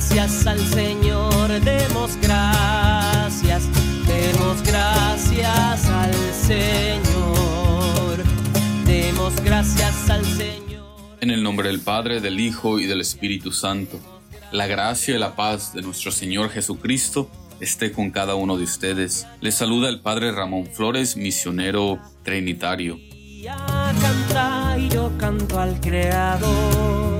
gracias al Señor, demos gracias, demos gracias al Señor, demos gracias al Señor. En el nombre del Padre, del Hijo y del Espíritu Santo, la gracia y la paz de nuestro Señor Jesucristo esté con cada uno de ustedes. Les saluda el Padre Ramón Flores, misionero trinitario. Canta y yo canto al Creador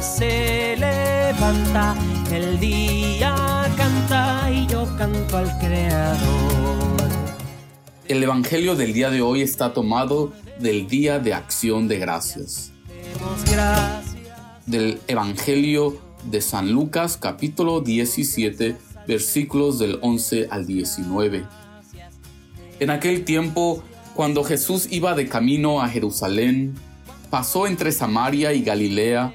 que se levanta el día canta y yo canto al Creador. El Evangelio del día de hoy está tomado del Día de Acción de Gracias. Del Evangelio de San Lucas capítulo 17 versículos del 11 al 19. En aquel tiempo, cuando Jesús iba de camino a Jerusalén, pasó entre Samaria y Galilea.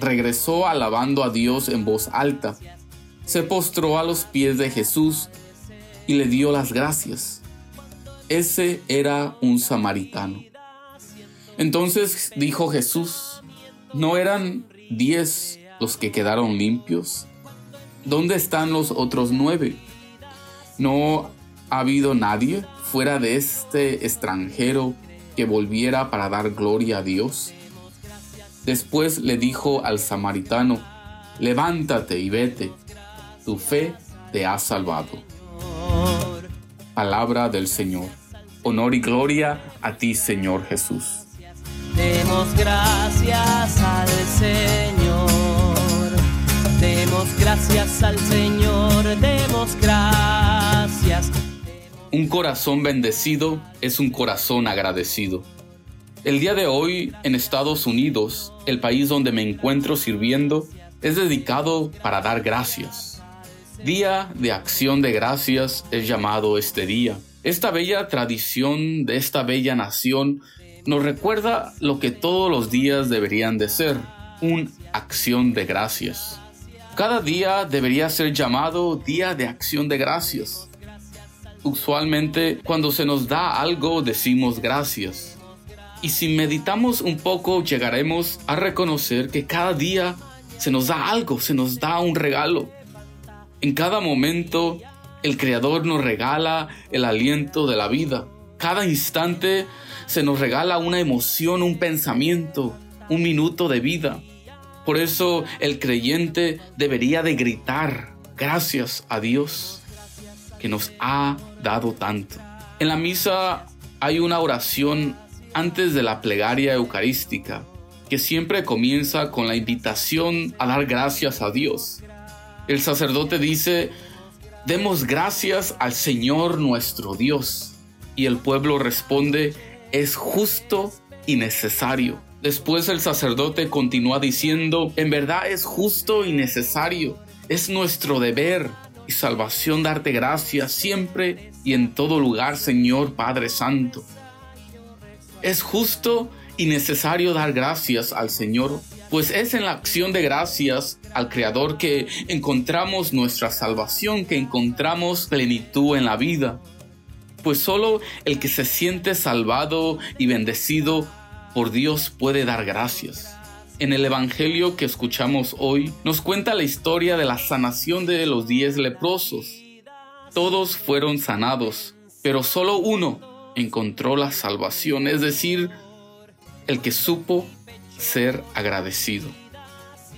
regresó alabando a Dios en voz alta. Se postró a los pies de Jesús y le dio las gracias. Ese era un samaritano. Entonces dijo Jesús, ¿no eran diez los que quedaron limpios? ¿Dónde están los otros nueve? ¿No ha habido nadie fuera de este extranjero que volviera para dar gloria a Dios? Después le dijo al samaritano, levántate y vete, tu fe te ha salvado. Palabra del Señor. Honor y gloria a ti, Señor Jesús. Demos gracias al Señor. Demos gracias al Señor. Demos gracias. Un corazón bendecido es un corazón agradecido. El día de hoy en Estados Unidos, el país donde me encuentro sirviendo, es dedicado para dar gracias. Día de acción de gracias es llamado este día. Esta bella tradición de esta bella nación nos recuerda lo que todos los días deberían de ser, una acción de gracias. Cada día debería ser llamado Día de Acción de Gracias. Usualmente cuando se nos da algo decimos gracias. Y si meditamos un poco llegaremos a reconocer que cada día se nos da algo, se nos da un regalo. En cada momento el Creador nos regala el aliento de la vida. Cada instante se nos regala una emoción, un pensamiento, un minuto de vida. Por eso el creyente debería de gritar gracias a Dios que nos ha dado tanto. En la misa hay una oración antes de la plegaria eucarística que siempre comienza con la invitación a dar gracias a Dios. El sacerdote dice, demos gracias al Señor nuestro Dios. Y el pueblo responde, es justo y necesario. Después el sacerdote continúa diciendo, en verdad es justo y necesario, es nuestro deber y salvación darte gracias siempre y en todo lugar, Señor Padre Santo. Es justo y necesario dar gracias al Señor, pues es en la acción de gracias al Creador que encontramos nuestra salvación, que encontramos plenitud en la vida pues solo el que se siente salvado y bendecido por Dios puede dar gracias. En el Evangelio que escuchamos hoy nos cuenta la historia de la sanación de los diez leprosos. Todos fueron sanados, pero solo uno encontró la salvación, es decir, el que supo ser agradecido.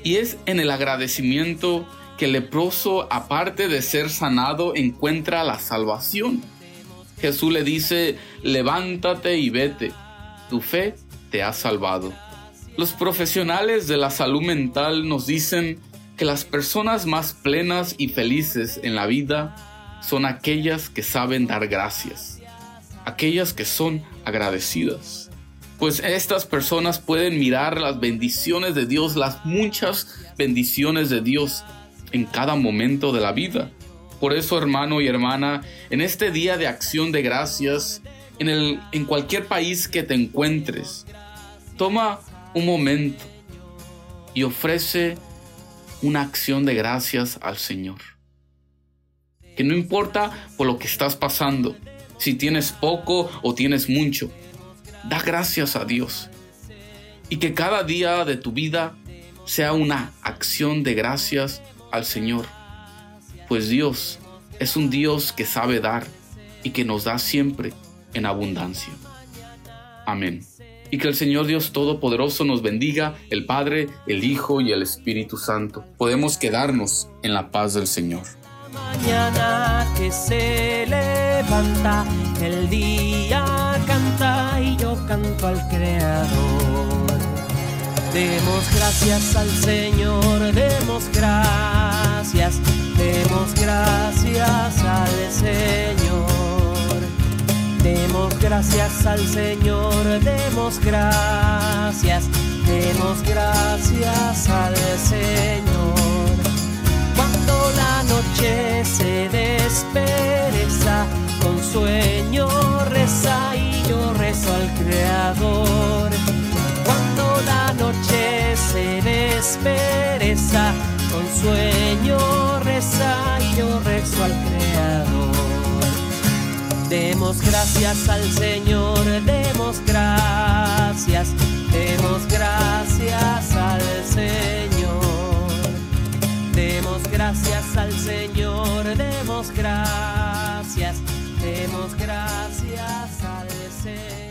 Y es en el agradecimiento que el leproso, aparte de ser sanado, encuentra la salvación. Jesús le dice, levántate y vete, tu fe te ha salvado. Los profesionales de la salud mental nos dicen que las personas más plenas y felices en la vida son aquellas que saben dar gracias, aquellas que son agradecidas. pues estas personas pueden mirar las bendiciones de Dios, las muchas bendiciones de Dios en cada momento de la vida. Por eso, hermano y hermana, en este día de acción de gracias, en, el, en cualquier país que te encuentres, toma un momento y ofrece una acción de gracias al Señor. Que no importa por lo que estás pasando, si tienes poco o tienes mucho, da gracias a Dios. Y que cada día de tu vida sea una acción de gracias al Señor. Pues Dios es un Dios que sabe dar y que nos da siempre en abundancia. Amén. Y que el Señor Dios Todopoderoso nos bendiga, el Padre, el Hijo y el Espíritu Santo. Podemos quedarnos en la paz del Señor. Mañana que se el día canta y yo canto al Creador. Demos gracias al Señor, demos gracias, demos gracias al Señor. Demos gracias al Señor, demos gracias, demos gracias al Señor. Creador. Cuando la noche se despereza, con sueño reza yo rezo al Creador. Demos gracias al Señor, demos gracias, demos gracias al Señor. Demos gracias al Señor, demos gracias, demos gracias al Señor.